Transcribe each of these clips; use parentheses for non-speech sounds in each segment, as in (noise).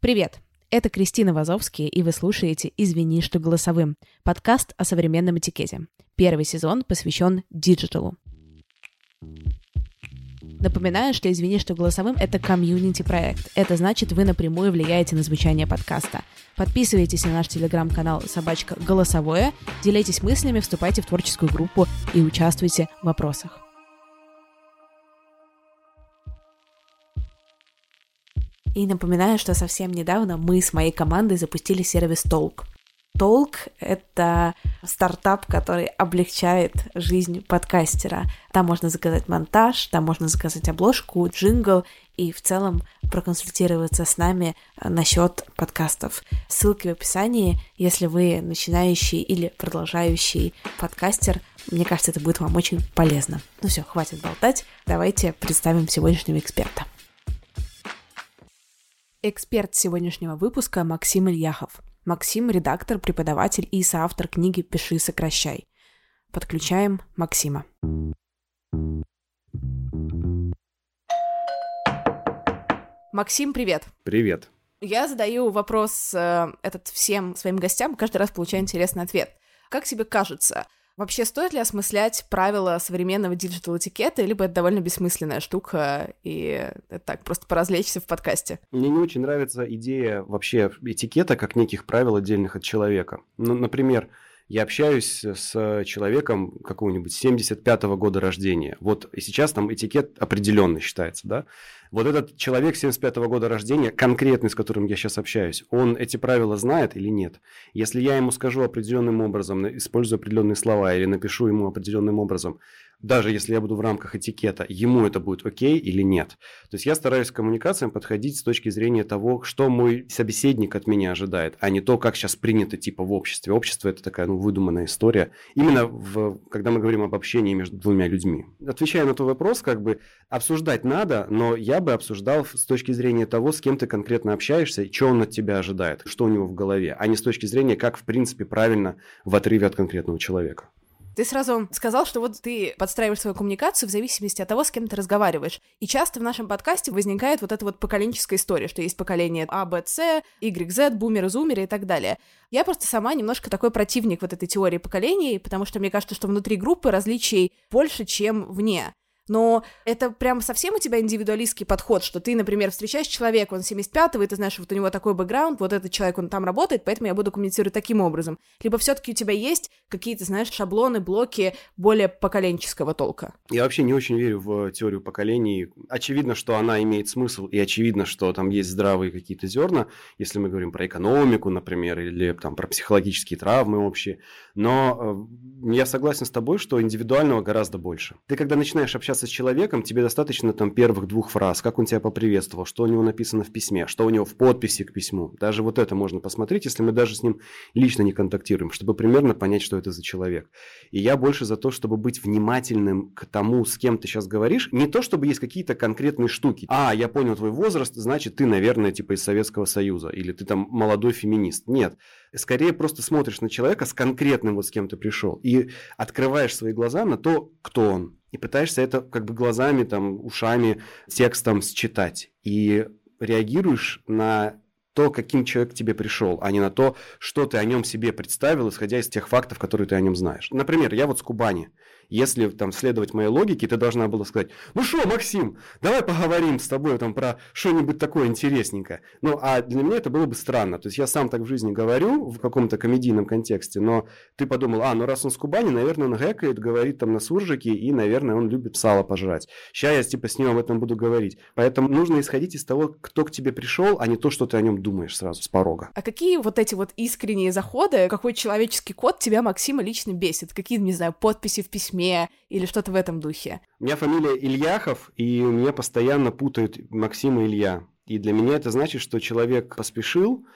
Привет! Это Кристина Вазовский, и вы слушаете «Извини, что голосовым» — подкаст о современном этикете. Первый сезон посвящен диджиталу. Напоминаю, что «Извини, что голосовым» — это комьюнити-проект. Это значит, вы напрямую влияете на звучание подкаста. Подписывайтесь на наш телеграм-канал «Собачка Голосовое», делитесь мыслями, вступайте в творческую группу и участвуйте в вопросах. И напоминаю, что совсем недавно мы с моей командой запустили сервис Толк. Толк — это стартап, который облегчает жизнь подкастера. Там можно заказать монтаж, там можно заказать обложку, джингл и в целом проконсультироваться с нами насчет подкастов. Ссылки в описании, если вы начинающий или продолжающий подкастер, мне кажется, это будет вам очень полезно. Ну все, хватит болтать, давайте представим сегодняшнего эксперта. Эксперт сегодняшнего выпуска Максим Ильяхов. Максим – редактор, преподаватель и соавтор книги «Пиши, сокращай». Подключаем Максима. Максим, привет. Привет. Я задаю вопрос э, этот всем своим гостям, каждый раз получаю интересный ответ. Как тебе кажется, Вообще, стоит ли осмыслять правила современного диджитал-этикета, либо это довольно бессмысленная штука, и это так, просто поразвлечься в подкасте? Мне не очень нравится идея вообще этикета как неких правил отдельных от человека. Ну, например, я общаюсь с человеком какого-нибудь 75-го года рождения. Вот и сейчас там этикет определенный считается, да? Вот этот человек 75-го года рождения, конкретный, с которым я сейчас общаюсь, он эти правила знает или нет? Если я ему скажу определенным образом, использую определенные слова или напишу ему определенным образом, даже если я буду в рамках этикета, ему это будет окей или нет. То есть я стараюсь к коммуникациям подходить с точки зрения того, что мой собеседник от меня ожидает, а не то, как сейчас принято типа в обществе. Общество это такая ну, выдуманная история. Именно в, когда мы говорим об общении между двумя людьми. Отвечая на твой вопрос, как бы обсуждать надо, но я бы обсуждал с точки зрения того, с кем ты конкретно общаешься, что он от тебя ожидает, что у него в голове, а не с точки зрения, как в принципе правильно в отрыве от конкретного человека. Ты сразу сказал, что вот ты подстраиваешь свою коммуникацию в зависимости от того, с кем ты разговариваешь. И часто в нашем подкасте возникает вот эта вот поколенческая история, что есть поколение А, Б, С, Y, Z, бумеры, зумеры и так далее. Я просто сама немножко такой противник вот этой теории поколений, потому что мне кажется, что внутри группы различий больше, чем вне. Но это прям совсем у тебя индивидуалистский подход, что ты, например, встречаешь человека, он 75-го, и ты знаешь, вот у него такой бэкграунд, вот этот человек, он там работает, поэтому я буду коммуницировать таким образом. Либо все таки у тебя есть какие-то, знаешь, шаблоны, блоки более поколенческого толка. Я вообще не очень верю в теорию поколений. Очевидно, что она имеет смысл, и очевидно, что там есть здравые какие-то зерна, если мы говорим про экономику, например, или там про психологические травмы общие. Но э, я согласен с тобой, что индивидуального гораздо больше. Ты когда начинаешь общаться с человеком, тебе достаточно там первых двух фраз, как он тебя поприветствовал, что у него написано в письме, что у него в подписи к письму. Даже вот это можно посмотреть, если мы даже с ним лично не контактируем, чтобы примерно понять, что это за человек. И я больше за то, чтобы быть внимательным к тому, с кем ты сейчас говоришь. Не то, чтобы есть какие-то конкретные штуки. А, я понял твой возраст, значит, ты, наверное, типа из Советского Союза, или ты там молодой феминист. Нет скорее просто смотришь на человека с конкретным вот с кем ты пришел и открываешь свои глаза на то, кто он. И пытаешься это как бы глазами, там, ушами, текстом считать. И реагируешь на то, каким человек к тебе пришел, а не на то, что ты о нем себе представил, исходя из тех фактов, которые ты о нем знаешь. Например, я вот с Кубани. Если там следовать моей логике, ты должна была сказать, ну что, Максим, давай поговорим с тобой там про что-нибудь такое интересненькое. Ну, а для меня это было бы странно. То есть я сам так в жизни говорю в каком-то комедийном контексте, но ты подумал, а, ну раз он с Кубани, наверное, он гэкает, говорит там на суржике, и, наверное, он любит сало пожрать. Сейчас я типа с ним об этом буду говорить. Поэтому нужно исходить из того, кто к тебе пришел, а не то, что ты о нем думаешь сразу с порога. А какие вот эти вот искренние заходы, какой человеческий код тебя, Максима, лично бесит? Какие, не знаю, подписи в письме, письме или что-то в этом духе. У меня фамилия Ильяхов, и мне постоянно путают Максим и Илья. И для меня это значит, что человек поспешил,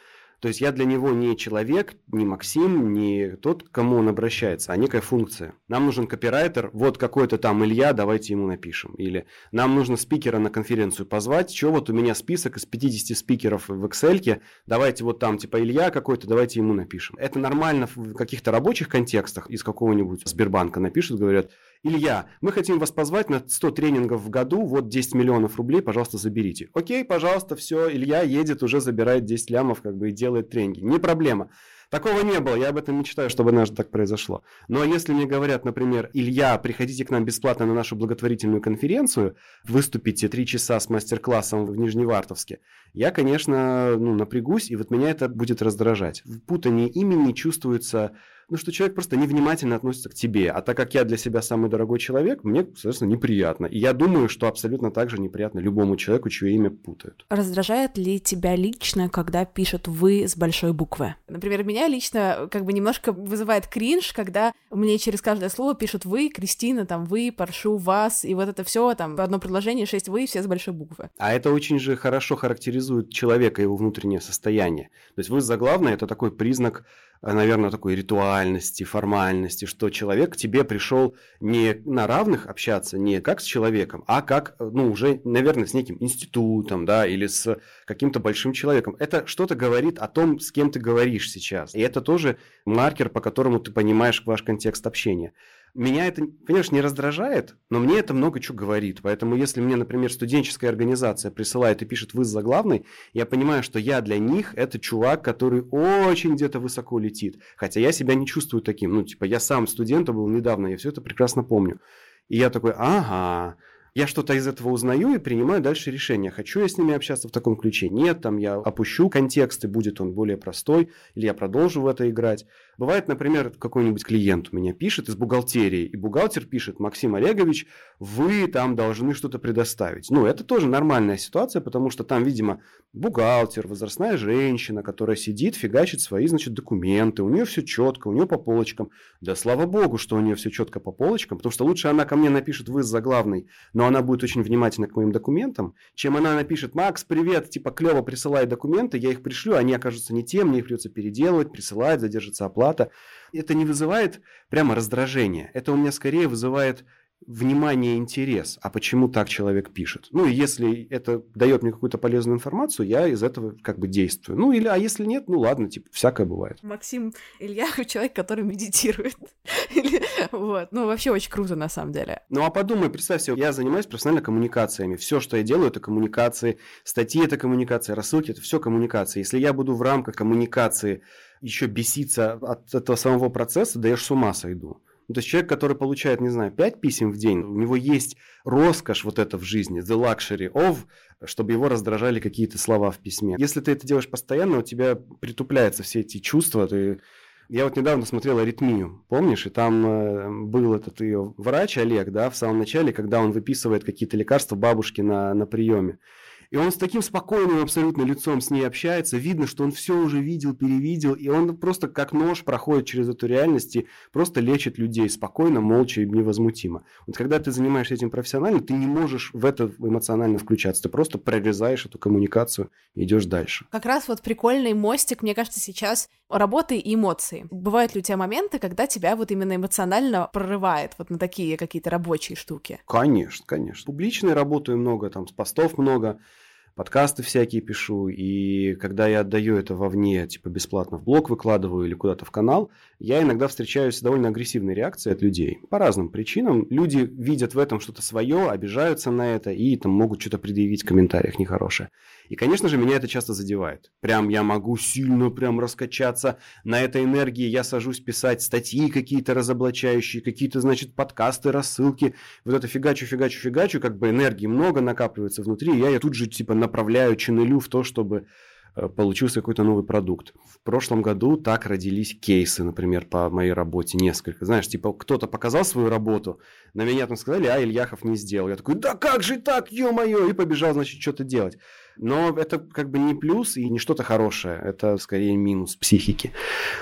то есть я для него не человек, не Максим, не тот, к кому он обращается, а некая функция. Нам нужен копирайтер, вот какой-то там Илья, давайте ему напишем. Или нам нужно спикера на конференцию позвать, что вот у меня список из 50 спикеров в Excel, давайте вот там типа Илья какой-то, давайте ему напишем. Это нормально в каких-то рабочих контекстах из какого-нибудь Сбербанка напишут, говорят, Илья, мы хотим вас позвать на 100 тренингов в году, вот 10 миллионов рублей, пожалуйста, заберите. Окей, пожалуйста, все, Илья едет, уже забирает 10 лямов, как бы, и делает тренинги. Не проблема. Такого не было, я об этом мечтаю, чтобы однажды так произошло. Но если мне говорят, например, Илья, приходите к нам бесплатно на нашу благотворительную конференцию, выступите три часа с мастер-классом в Нижневартовске, я, конечно, ну, напрягусь, и вот меня это будет раздражать. В путании имени чувствуется ну, что человек просто невнимательно относится к тебе. А так как я для себя самый дорогой человек, мне, соответственно, неприятно. И я думаю, что абсолютно так же неприятно любому человеку, чье имя путают. Раздражает ли тебя лично, когда пишут «вы» с большой буквы? Например, меня лично как бы немножко вызывает кринж, когда мне через каждое слово пишут «вы», «Кристина», там «вы», «Паршу», «вас», и вот это все там одно предложение, шесть «вы», все с большой буквы. А это очень же хорошо характеризует человека, его внутреннее состояние. То есть «вы» заглавное – это такой признак наверное, такой ритуальности, формальности, что человек к тебе пришел не на равных общаться, не как с человеком, а как, ну, уже, наверное, с неким институтом, да, или с каким-то большим человеком. Это что-то говорит о том, с кем ты говоришь сейчас. И это тоже маркер, по которому ты понимаешь ваш контекст общения. Меня это, конечно, не раздражает, но мне это много чего говорит. Поэтому если мне, например, студенческая организация присылает и пишет «вы заглавный», я понимаю, что я для них это чувак, который очень где-то высоко летит. Хотя я себя не чувствую таким. Ну, типа, я сам студентом был недавно, я все это прекрасно помню. И я такой, ага, я что-то из этого узнаю и принимаю дальше решение, хочу я с ними общаться в таком ключе, нет, там я опущу контекст, и будет он более простой, или я продолжу в это играть. Бывает, например, какой-нибудь клиент у меня пишет из бухгалтерии, и бухгалтер пишет, Максим Олегович, вы там должны что-то предоставить. Ну, это тоже нормальная ситуация, потому что там, видимо, бухгалтер, возрастная женщина, которая сидит, фигачит свои, значит, документы, у нее все четко, у нее по полочкам. Да слава богу, что у нее все четко по полочкам, потому что лучше она ко мне напишет, вы заглавный, но она будет очень внимательна к моим документам, чем она напишет, Макс, привет, типа, клево присылай документы, я их пришлю, они окажутся не тем, мне их придется переделывать, присылать, задержится оплата. Это не вызывает прямо раздражения, это у меня скорее вызывает внимание интерес, а почему так человек пишет. Ну, и если это дает мне какую-то полезную информацию, я из этого как бы действую. Ну, или, а если нет, ну ладно, типа, всякое бывает. Максим Илья (laughs) человек, который медитирует. (laughs) вот. Ну, вообще очень круто, на самом деле. Ну, а подумай, представь себе, я занимаюсь профессионально коммуникациями. Все, что я делаю, это коммуникации. Статьи – это коммуникация, рассылки – это все коммуникации. Если я буду в рамках коммуникации еще беситься от этого самого процесса, да я ж с ума сойду. Ну, то есть человек, который получает, не знаю, 5 писем в день, у него есть роскошь вот это в жизни, the luxury of, чтобы его раздражали какие-то слова в письме. Если ты это делаешь постоянно, у тебя притупляются все эти чувства, ты я вот недавно смотрел «Аритмию», помнишь? И там э, был этот ее врач Олег, да, в самом начале, когда он выписывает какие-то лекарства бабушке на, на приеме. И он с таким спокойным абсолютно лицом с ней общается. Видно, что он все уже видел, перевидел. И он просто как нож проходит через эту реальность и просто лечит людей спокойно, молча и невозмутимо. Вот когда ты занимаешься этим профессионально, ты не можешь в это эмоционально включаться. Ты просто прорезаешь эту коммуникацию и идешь дальше. Как раз вот прикольный мостик, мне кажется, сейчас работы и эмоции. Бывают ли у тебя моменты, когда тебя вот именно эмоционально прорывает вот на такие какие-то рабочие штуки? Конечно, конечно. Публичной работаю много, там, с постов много. Подкасты всякие пишу, и когда я отдаю это вовне, типа бесплатно в блог выкладываю или куда-то в канал, я иногда встречаюсь с довольно агрессивной реакцией от людей. По разным причинам. Люди видят в этом что-то свое, обижаются на это и там могут что-то предъявить в комментариях нехорошее. И, конечно же, меня это часто задевает. Прям я могу сильно прям раскачаться на этой энергии, я сажусь писать статьи какие-то разоблачающие, какие-то, значит, подкасты, рассылки, вот это фигачу, фигачу, фигачу, как бы энергии много накапливается внутри, и я ее тут же, типа, направляю, ченнелю в то, чтобы э, получился какой-то новый продукт. В прошлом году так родились кейсы, например, по моей работе несколько. Знаешь, типа кто-то показал свою работу, на меня там сказали, а Ильяхов не сделал. Я такой, да как же так, ё-моё, и побежал, значит, что-то делать. Но это как бы не плюс и не что-то хорошее, это скорее минус психики.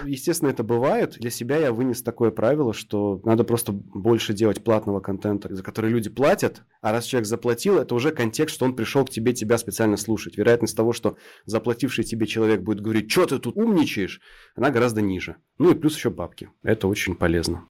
Естественно, это бывает. Для себя я вынес такое правило, что надо просто больше делать платного контента, за который люди платят, а раз человек заплатил, это уже контекст, что он пришел к тебе тебя специально слушать. Вероятность того, что заплативший тебе человек будет говорить, что ты тут умничаешь, она гораздо ниже. Ну и плюс еще бабки. Это очень полезно.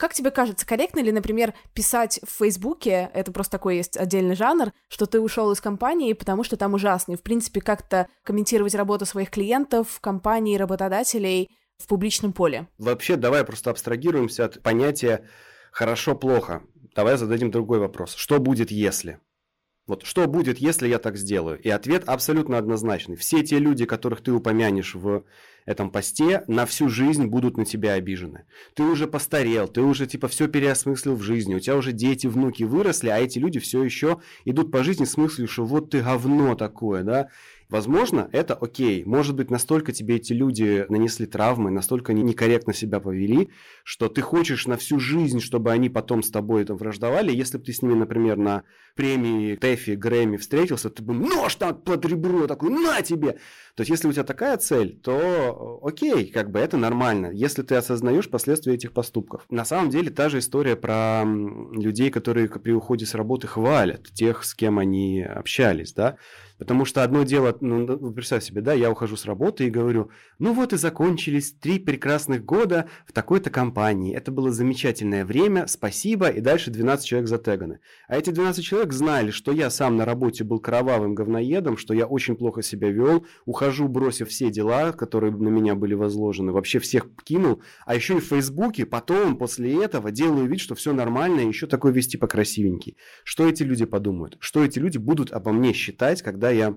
Как тебе кажется, корректно ли, например, писать в Фейсбуке, это просто такой есть отдельный жанр, что ты ушел из компании, потому что там ужасно, и, в принципе, как-то комментировать работу своих клиентов, компаний, работодателей в публичном поле? Вообще, давай просто абстрагируемся от понятия «хорошо-плохо». Давай зададим другой вопрос. Что будет, если? Вот что будет, если я так сделаю? И ответ абсолютно однозначный. Все те люди, которых ты упомянешь в этом посте, на всю жизнь будут на тебя обижены. Ты уже постарел, ты уже типа все переосмыслил в жизни, у тебя уже дети, внуки выросли, а эти люди все еще идут по жизни с мыслью, что вот ты говно такое, да, Возможно, это окей. Может быть, настолько тебе эти люди нанесли травмы, настолько они некорректно себя повели, что ты хочешь на всю жизнь, чтобы они потом с тобой там враждовали. Если бы ты с ними, например, на премии Тэфи, Грэмми встретился, ты бы нож там под ребро такой, на тебе! То есть, если у тебя такая цель, то окей, как бы это нормально, если ты осознаешь последствия этих поступков. На самом деле, та же история про людей, которые при уходе с работы хвалят тех, с кем они общались, да. Потому что одно дело, ну, представь себе, да, я ухожу с работы и говорю, ну вот и закончились три прекрасных года в такой-то компании. Это было замечательное время, спасибо, и дальше 12 человек затеганы. А эти 12 человек знали, что я сам на работе был кровавым говноедом, что я очень плохо себя вел, ухожу, бросив все дела, которые на меня были возложены, вообще всех кинул, а еще и в Фейсбуке потом, после этого, делаю вид, что все нормально, еще такой вести покрасивенький. Что эти люди подумают? Что эти люди будут обо мне считать, когда я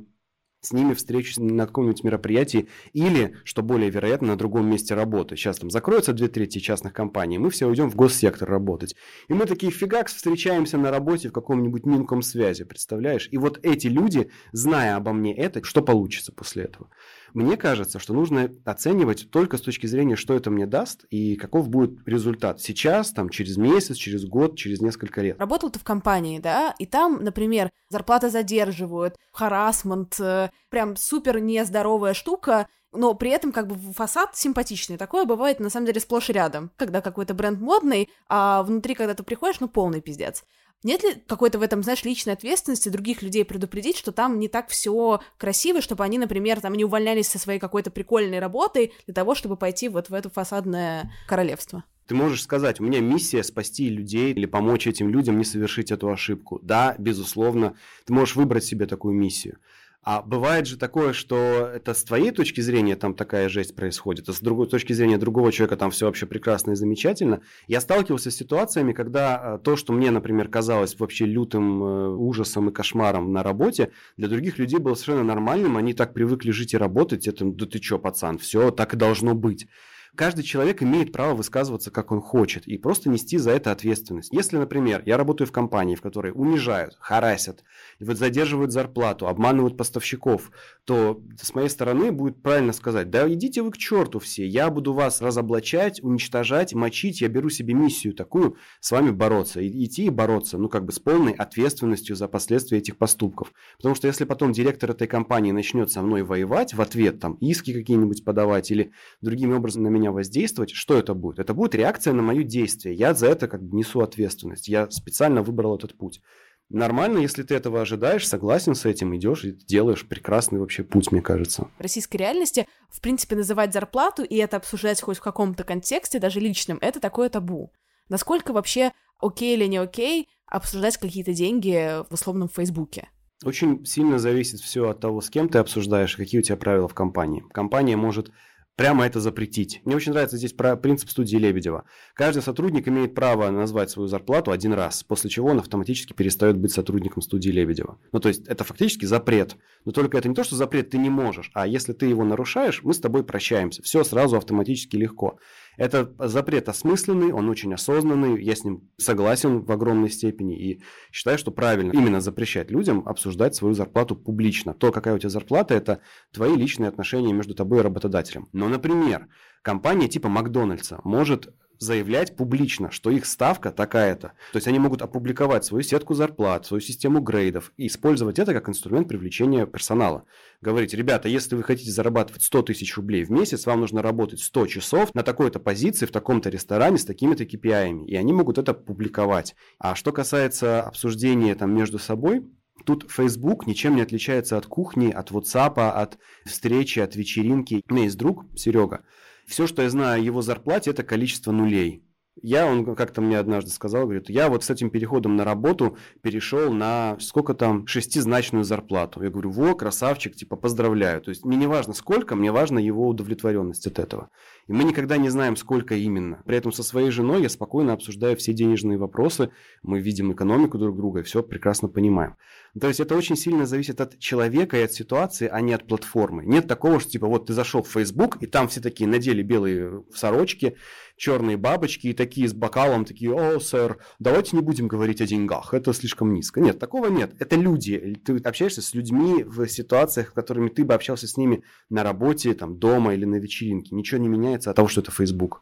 с ними встречусь на каком-нибудь мероприятии или, что более вероятно, на другом месте работы. Сейчас там закроются две трети частных компаний, мы все уйдем в госсектор работать. И мы такие фигакс встречаемся на работе в каком-нибудь минком связи, представляешь? И вот эти люди, зная обо мне это, что получится после этого? Мне кажется, что нужно оценивать только с точки зрения, что это мне даст и каков будет результат сейчас, там, через месяц, через год, через несколько лет. Работал ты в компании, да, и там, например, зарплаты задерживают, харасмент, э, прям супер нездоровая штука, но при этом как бы фасад симпатичный. Такое бывает на самом деле сплошь и рядом, когда какой-то бренд модный, а внутри, когда ты приходишь, ну полный пиздец. Нет ли какой-то в этом, знаешь, личной ответственности других людей предупредить, что там не так все красиво, чтобы они, например, там не увольнялись со своей какой-то прикольной работой для того, чтобы пойти вот в это фасадное королевство? Ты можешь сказать, у меня миссия спасти людей или помочь этим людям не совершить эту ошибку. Да, безусловно, ты можешь выбрать себе такую миссию. А бывает же такое, что это с твоей точки зрения там такая жесть происходит, а с другой точки зрения другого человека там все вообще прекрасно и замечательно. Я сталкивался с ситуациями, когда э, то, что мне, например, казалось вообще лютым э, ужасом и кошмаром на работе, для других людей было совершенно нормальным, они так привыкли жить и работать, это, да ты чё, пацан, все так и должно быть каждый человек имеет право высказываться, как он хочет, и просто нести за это ответственность. Если, например, я работаю в компании, в которой унижают, харасят, задерживают зарплату, обманывают поставщиков, то с моей стороны будет правильно сказать, да идите вы к черту все, я буду вас разоблачать, уничтожать, мочить, я беру себе миссию такую, с вами бороться, и, идти и бороться, ну как бы с полной ответственностью за последствия этих поступков. Потому что если потом директор этой компании начнет со мной воевать в ответ, там, иски какие-нибудь подавать или другими образом на меня меня воздействовать, что это будет? Это будет реакция на мое действие. Я за это как бы несу ответственность. Я специально выбрал этот путь. Нормально, если ты этого ожидаешь, согласен с этим, идешь и делаешь прекрасный вообще путь, мне кажется. В российской реальности, в принципе, называть зарплату и это обсуждать хоть в каком-то контексте, даже личном, это такое табу. Насколько вообще окей или не окей обсуждать какие-то деньги в условном Фейсбуке? Очень сильно зависит все от того, с кем ты обсуждаешь, какие у тебя правила в компании. Компания может прямо это запретить. Мне очень нравится здесь про принцип студии Лебедева. Каждый сотрудник имеет право назвать свою зарплату один раз, после чего он автоматически перестает быть сотрудником студии Лебедева. Ну, то есть, это фактически запрет. Но только это не то, что запрет ты не можешь, а если ты его нарушаешь, мы с тобой прощаемся. Все сразу автоматически легко. Это запрет осмысленный, он очень осознанный, я с ним согласен в огромной степени и считаю, что правильно именно запрещать людям обсуждать свою зарплату публично. То, какая у тебя зарплата, это твои личные отношения между тобой и работодателем. Но, например, компания типа Макдональдса может заявлять публично, что их ставка такая-то. То есть они могут опубликовать свою сетку зарплат, свою систему грейдов и использовать это как инструмент привлечения персонала. Говорить, ребята, если вы хотите зарабатывать 100 тысяч рублей в месяц, вам нужно работать 100 часов на такой-то позиции, в таком-то ресторане с такими-то KPI. И они могут это публиковать. А что касается обсуждения там между собой, Тут Facebook ничем не отличается от кухни, от WhatsApp, от встречи, от вечеринки. У меня есть друг, Серега, все, что я знаю о его зарплате, это количество нулей. Я, он как-то мне однажды сказал, говорит, я вот с этим переходом на работу перешел на сколько там, шестизначную зарплату. Я говорю, во, красавчик, типа, поздравляю. То есть мне не важно сколько, мне важна его удовлетворенность от этого. И мы никогда не знаем, сколько именно. При этом со своей женой я спокойно обсуждаю все денежные вопросы, мы видим экономику друг друга все прекрасно понимаем. То есть это очень сильно зависит от человека и от ситуации, а не от платформы. Нет такого, что типа вот ты зашел в Facebook, и там все такие надели белые сорочки, черные бабочки и такие с бокалом, такие, о, сэр, давайте не будем говорить о деньгах, это слишком низко. Нет, такого нет. Это люди. Ты общаешься с людьми в ситуациях, в которыми ты бы общался с ними на работе, там, дома или на вечеринке. Ничего не меняется от того, что это Facebook.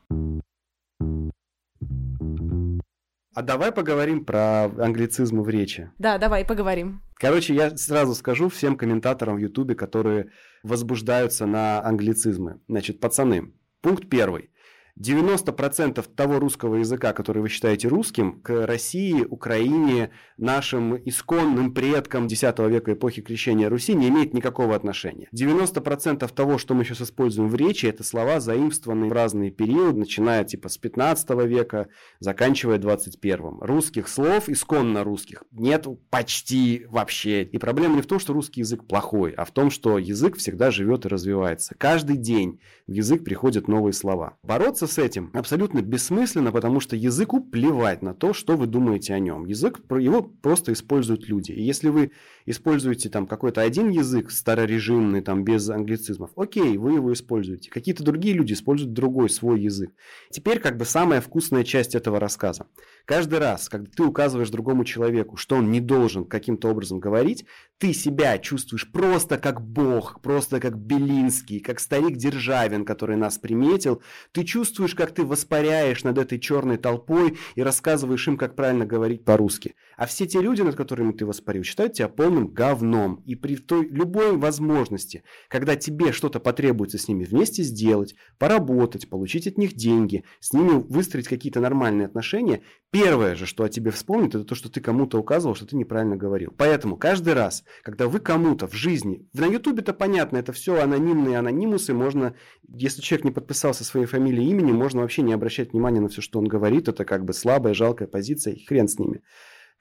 А давай поговорим про англицизмы в речи. Да, давай поговорим. Короче, я сразу скажу всем комментаторам в Ютубе, которые возбуждаются на англицизмы. Значит, пацаны, пункт первый. 90% того русского языка, который вы считаете русским, к России, Украине, нашим исконным предкам X века эпохи крещения Руси не имеет никакого отношения. 90% того, что мы сейчас используем в речи, это слова, заимствованные в разные периоды, начиная типа с 15 века, заканчивая 21. Русских слов, исконно русских, нет почти вообще. И проблема не в том, что русский язык плохой, а в том, что язык всегда живет и развивается. Каждый день в язык приходят новые слова. Бороться с этим абсолютно бессмысленно, потому что языку плевать на то, что вы думаете о нем. Язык, его просто используют люди. И если вы используете там какой-то один язык старорежимный, там без англицизмов, окей, вы его используете. Какие-то другие люди используют другой свой язык. Теперь как бы самая вкусная часть этого рассказа. Каждый раз, когда ты указываешь другому человеку, что он не должен каким-то образом говорить, ты себя чувствуешь просто как бог, просто как Белинский, как старик Державин, который нас приметил. Ты чувствуешь, как ты воспаряешь над этой черной толпой и рассказываешь им, как правильно говорить по-русски. А все те люди, над которыми ты воспарил, считают тебя полным говном. И при той любой возможности, когда тебе что-то потребуется с ними вместе сделать, поработать, получить от них деньги, с ними выстроить какие-то нормальные отношения, первое же, что о тебе вспомнит, это то, что ты кому-то указывал, что ты неправильно говорил. Поэтому каждый раз, когда вы кому-то в жизни, на ютубе-то понятно, это все анонимные анонимусы, можно, если человек не подписался своей фамилией и именем, можно вообще не обращать внимания на все, что он говорит, это как бы слабая, жалкая позиция, хрен с ними.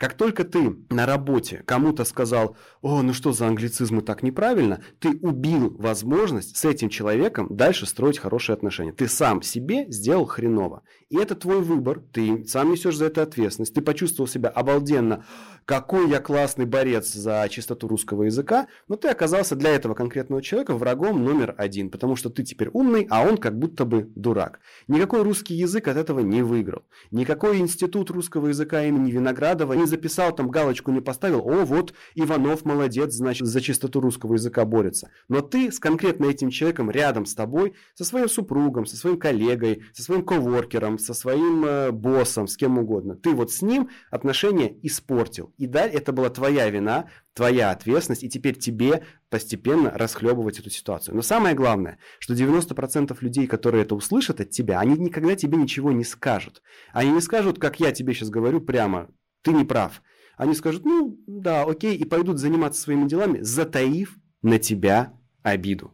Как только ты на работе кому-то сказал, о, ну что за англицизмы так неправильно, ты убил возможность с этим человеком дальше строить хорошие отношения. Ты сам себе сделал хреново. И это твой выбор, ты сам несешь за это ответственность. Ты почувствовал себя обалденно, какой я классный борец за чистоту русского языка, но ты оказался для этого конкретного человека врагом номер один, потому что ты теперь умный, а он как будто бы дурак. Никакой русский язык от этого не выиграл. Никакой институт русского языка имени Виноградова не записал, там галочку не поставил, о, вот Иванов молодец, значит, за чистоту русского языка борется. Но ты с конкретно этим человеком рядом с тобой, со своим супругом, со своим коллегой, со своим коворкером, со своим э, боссом, с кем угодно. Ты вот с ним отношения испортил. И да, это была твоя вина, твоя ответственность, и теперь тебе постепенно расхлебывать эту ситуацию. Но самое главное, что 90% людей, которые это услышат от тебя, они никогда тебе ничего не скажут. Они не скажут, как я тебе сейчас говорю прямо, ты не прав. Они скажут, ну да, окей, и пойдут заниматься своими делами, затаив на тебя обиду.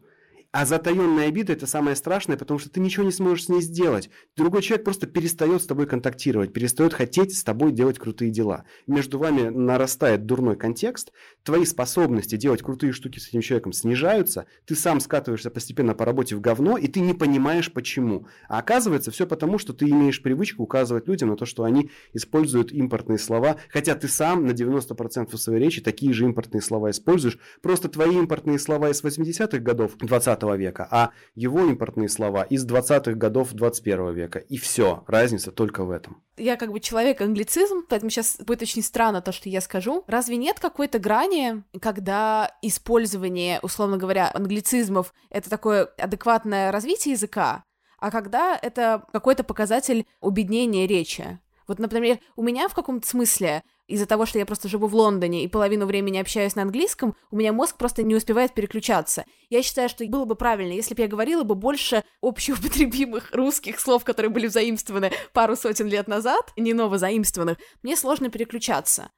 А затаенная обида – это самое страшное, потому что ты ничего не сможешь с ней сделать. Другой человек просто перестает с тобой контактировать, перестает хотеть с тобой делать крутые дела. Между вами нарастает дурной контекст, твои способности делать крутые штуки с этим человеком снижаются, ты сам скатываешься постепенно по работе в говно, и ты не понимаешь почему. А оказывается, все потому, что ты имеешь привычку указывать людям на то, что они используют импортные слова, хотя ты сам на 90% своей речи такие же импортные слова используешь, просто твои импортные слова из 80-х годов 20 века, а его импортные слова из 20-х годов 21 века. И все, разница только в этом. Я как бы человек англицизм, поэтому сейчас будет очень странно то, что я скажу. Разве нет какой-то грани, когда использование, условно говоря, англицизмов — это такое адекватное развитие языка, а когда это какой-то показатель убеднения речи? Вот, например, у меня в каком-то смысле из-за того, что я просто живу в Лондоне и половину времени общаюсь на английском, у меня мозг просто не успевает переключаться. Я считаю, что было бы правильно, если бы я говорила бы больше общеупотребимых русских слов, которые были заимствованы пару сотен лет назад, не новозаимствованных, мне сложно переключаться.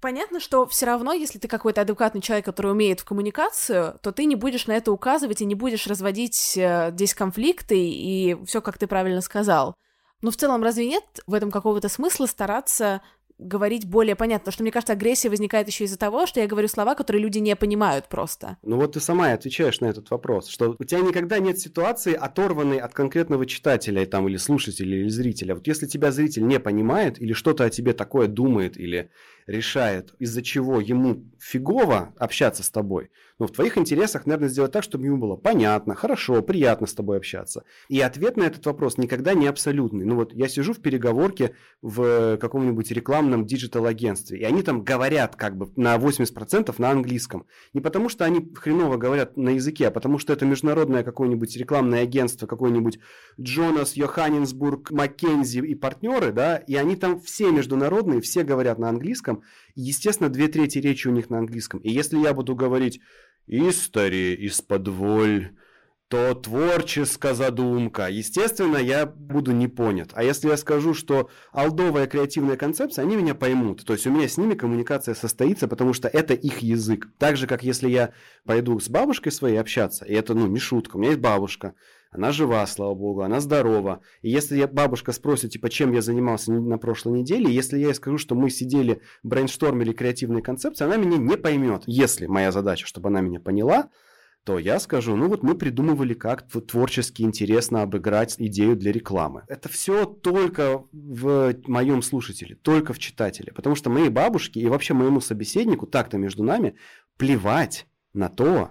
Понятно, что все равно, если ты какой-то адекватный человек, который умеет в коммуникацию, то ты не будешь на это указывать и не будешь разводить э, здесь конфликты и все, как ты правильно сказал. Но в целом разве нет в этом какого-то смысла стараться говорить более понятно, потому что, мне кажется, агрессия возникает еще из-за того, что я говорю слова, которые люди не понимают просто. Ну вот ты сама и отвечаешь на этот вопрос, что у тебя никогда нет ситуации, оторванной от конкретного читателя там, или слушателя, или зрителя. Вот если тебя зритель не понимает, или что-то о тебе такое думает, или решает, из-за чего ему фигово общаться с тобой, но в твоих интересах, наверное, сделать так, чтобы ему было понятно, хорошо, приятно с тобой общаться. И ответ на этот вопрос никогда не абсолютный. Ну вот я сижу в переговорке в каком-нибудь рекламном диджитал-агентстве, и они там говорят как бы на 80% на английском. Не потому, что они хреново говорят на языке, а потому, что это международное какое-нибудь рекламное агентство, какое-нибудь Джонас, Йоханнесбург, Маккензи и партнеры, да, и они там все международные, все говорят на английском, естественно, две трети речи у них на английском. И если я буду говорить истории из-под воль, то творческая задумка. Естественно, я буду не понят. А если я скажу, что алдовая креативная концепция, они меня поймут. То есть у меня с ними коммуникация состоится, потому что это их язык. Так же, как если я пойду с бабушкой своей общаться, и это, ну, не шутка, у меня есть бабушка, она жива, слава богу, она здорова. И если я, бабушка спросит, типа, чем я занимался на прошлой неделе, если я ей скажу, что мы сидели, брейнштормили креативные концепции, она меня не поймет. Если моя задача, чтобы она меня поняла, то я скажу, ну вот мы придумывали, как творчески интересно обыграть идею для рекламы. Это все только в моем слушателе, только в читателе. Потому что моей бабушке и вообще моему собеседнику, так-то между нами, плевать на то,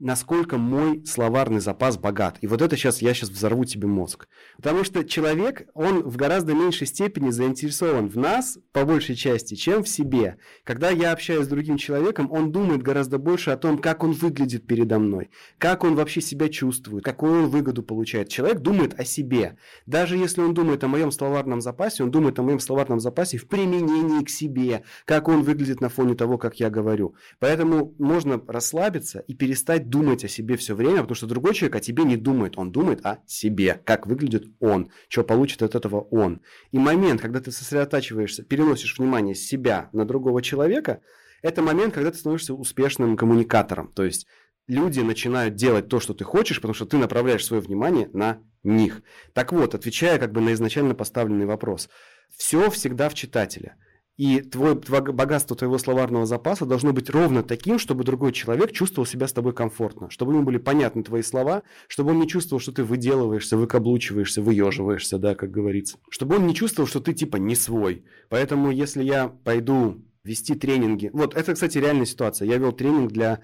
насколько мой словарный запас богат. И вот это сейчас, я сейчас взорву тебе мозг. Потому что человек, он в гораздо меньшей степени заинтересован в нас, по большей части, чем в себе. Когда я общаюсь с другим человеком, он думает гораздо больше о том, как он выглядит передо мной, как он вообще себя чувствует, какую он выгоду получает. Человек думает о себе. Даже если он думает о моем словарном запасе, он думает о моем словарном запасе в применении к себе, как он выглядит на фоне того, как я говорю. Поэтому можно расслабиться и перестать думать о себе все время, потому что другой человек о тебе не думает, он думает о себе, как выглядит он, что получит от этого он. И момент, когда ты сосредотачиваешься, переносишь внимание с себя на другого человека, это момент, когда ты становишься успешным коммуникатором. То есть люди начинают делать то, что ты хочешь, потому что ты направляешь свое внимание на них. Так вот, отвечая как бы на изначально поставленный вопрос, все всегда в читателе. И твой, богатство твоего словарного запаса должно быть ровно таким, чтобы другой человек чувствовал себя с тобой комфортно, чтобы ему были понятны твои слова, чтобы он не чувствовал, что ты выделываешься, выкаблучиваешься, выеживаешься, да, как говорится. Чтобы он не чувствовал, что ты типа не свой. Поэтому если я пойду вести тренинги... Вот, это, кстати, реальная ситуация. Я вел тренинг для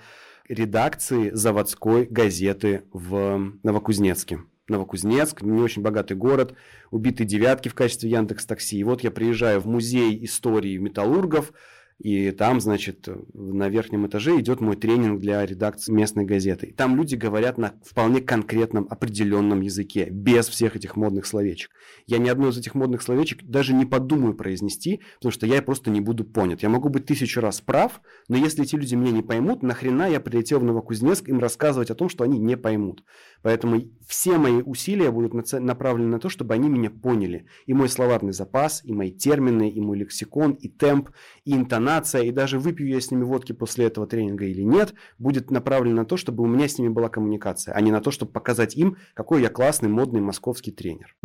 редакции заводской газеты в Новокузнецке. Новокузнецк, не очень богатый город, убитые девятки в качестве Яндекс Такси. И вот я приезжаю в музей истории металлургов, и там, значит, на верхнем этаже идет мой тренинг для редакции местной газеты. И там люди говорят на вполне конкретном, определенном языке, без всех этих модных словечек. Я ни одно из этих модных словечек даже не подумаю произнести, потому что я просто не буду понят. Я могу быть тысячу раз прав, но если эти люди меня не поймут, нахрена я прилетел в Новокузнецк им рассказывать о том, что они не поймут. Поэтому все мои усилия будут направлены на то, чтобы они меня поняли. И мой словарный запас, и мои термины, и мой лексикон, и темп, и интонация интонация, и даже выпью я с ними водки после этого тренинга или нет, будет направлена на то, чтобы у меня с ними была коммуникация, а не на то, чтобы показать им, какой я классный, модный московский тренер.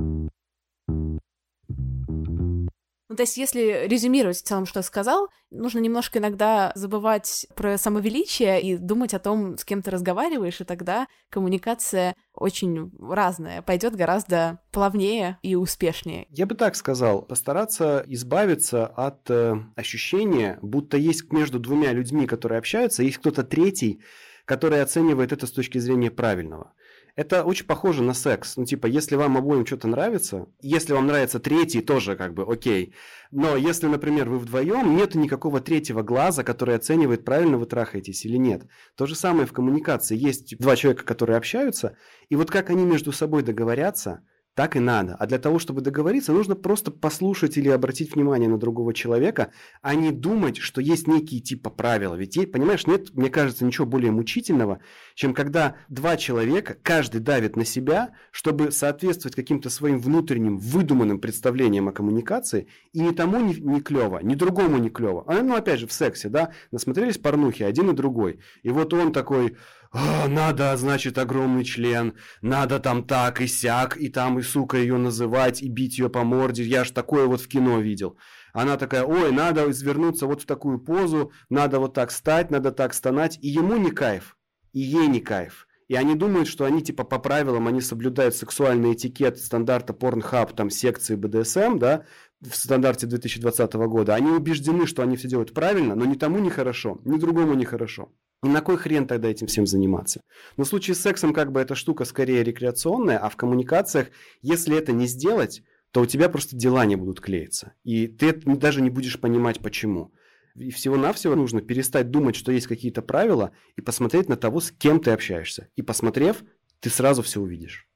Ну, то есть, если резюмировать в целом, что я сказал, нужно немножко иногда забывать про самовеличие и думать о том, с кем ты разговариваешь, и тогда коммуникация очень разная, пойдет гораздо плавнее и успешнее. Я бы так сказал, постараться избавиться от э, ощущения, будто есть между двумя людьми, которые общаются, есть кто-то третий, который оценивает это с точки зрения правильного. Это очень похоже на секс. Ну, типа, если вам обоим что-то нравится, если вам нравится третий, тоже как бы окей. Но если, например, вы вдвоем, нет никакого третьего глаза, который оценивает, правильно вы трахаетесь или нет. То же самое в коммуникации. Есть два человека, которые общаются, и вот как они между собой договорятся – так и надо. А для того, чтобы договориться, нужно просто послушать или обратить внимание на другого человека, а не думать, что есть некие типа правила. Ведь, понимаешь, нет, мне кажется, ничего более мучительного, чем когда два человека, каждый давит на себя, чтобы соответствовать каким-то своим внутренним выдуманным представлениям о коммуникации, и ни тому не, не клево, ни другому не клево. А, ну, опять же, в сексе, да, насмотрелись порнухи, один и другой. И вот он такой, а, надо, значит, огромный член, надо там так и сяк, и там и, сука, ее называть, и бить ее по морде, я ж такое вот в кино видел. Она такая, ой, надо извернуться вот в такую позу, надо вот так стать, надо так стонать, и ему не кайф, и ей не кайф. И они думают, что они типа по правилам, они соблюдают сексуальный этикет стандарта Pornhub, там секции BDSM, да, в стандарте 2020 года. Они убеждены, что они все делают правильно, но ни тому не хорошо, ни другому не хорошо. И на кой хрен тогда этим всем заниматься? Но в случае с сексом как бы эта штука скорее рекреационная, а в коммуникациях, если это не сделать, то у тебя просто дела не будут клеиться. И ты даже не будешь понимать, почему. И всего-навсего нужно перестать думать, что есть какие-то правила, и посмотреть на того, с кем ты общаешься. И посмотрев, ты сразу все увидишь.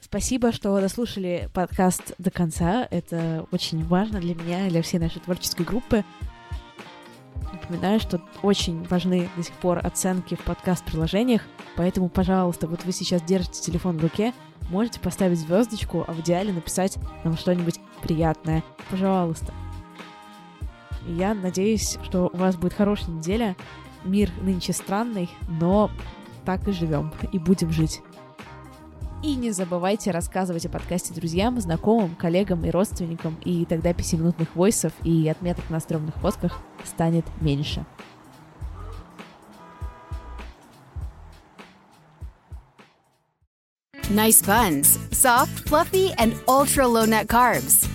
Спасибо, что дослушали подкаст до конца. Это очень важно для меня и для всей нашей творческой группы. Напоминаю, что очень важны до сих пор оценки в подкаст-приложениях, поэтому, пожалуйста, вот вы сейчас держите телефон в руке, можете поставить звездочку, а в идеале написать нам что-нибудь приятное. Пожалуйста. я надеюсь, что у вас будет хорошая неделя. Мир нынче странный, но так и живем и будем жить. И не забывайте рассказывать о подкасте друзьям, знакомым, коллегам и родственникам, и тогда пятиминутных войсов и отметок на стрёмных фотках станет меньше. Nice buns, soft, fluffy, and ultra low net carbs.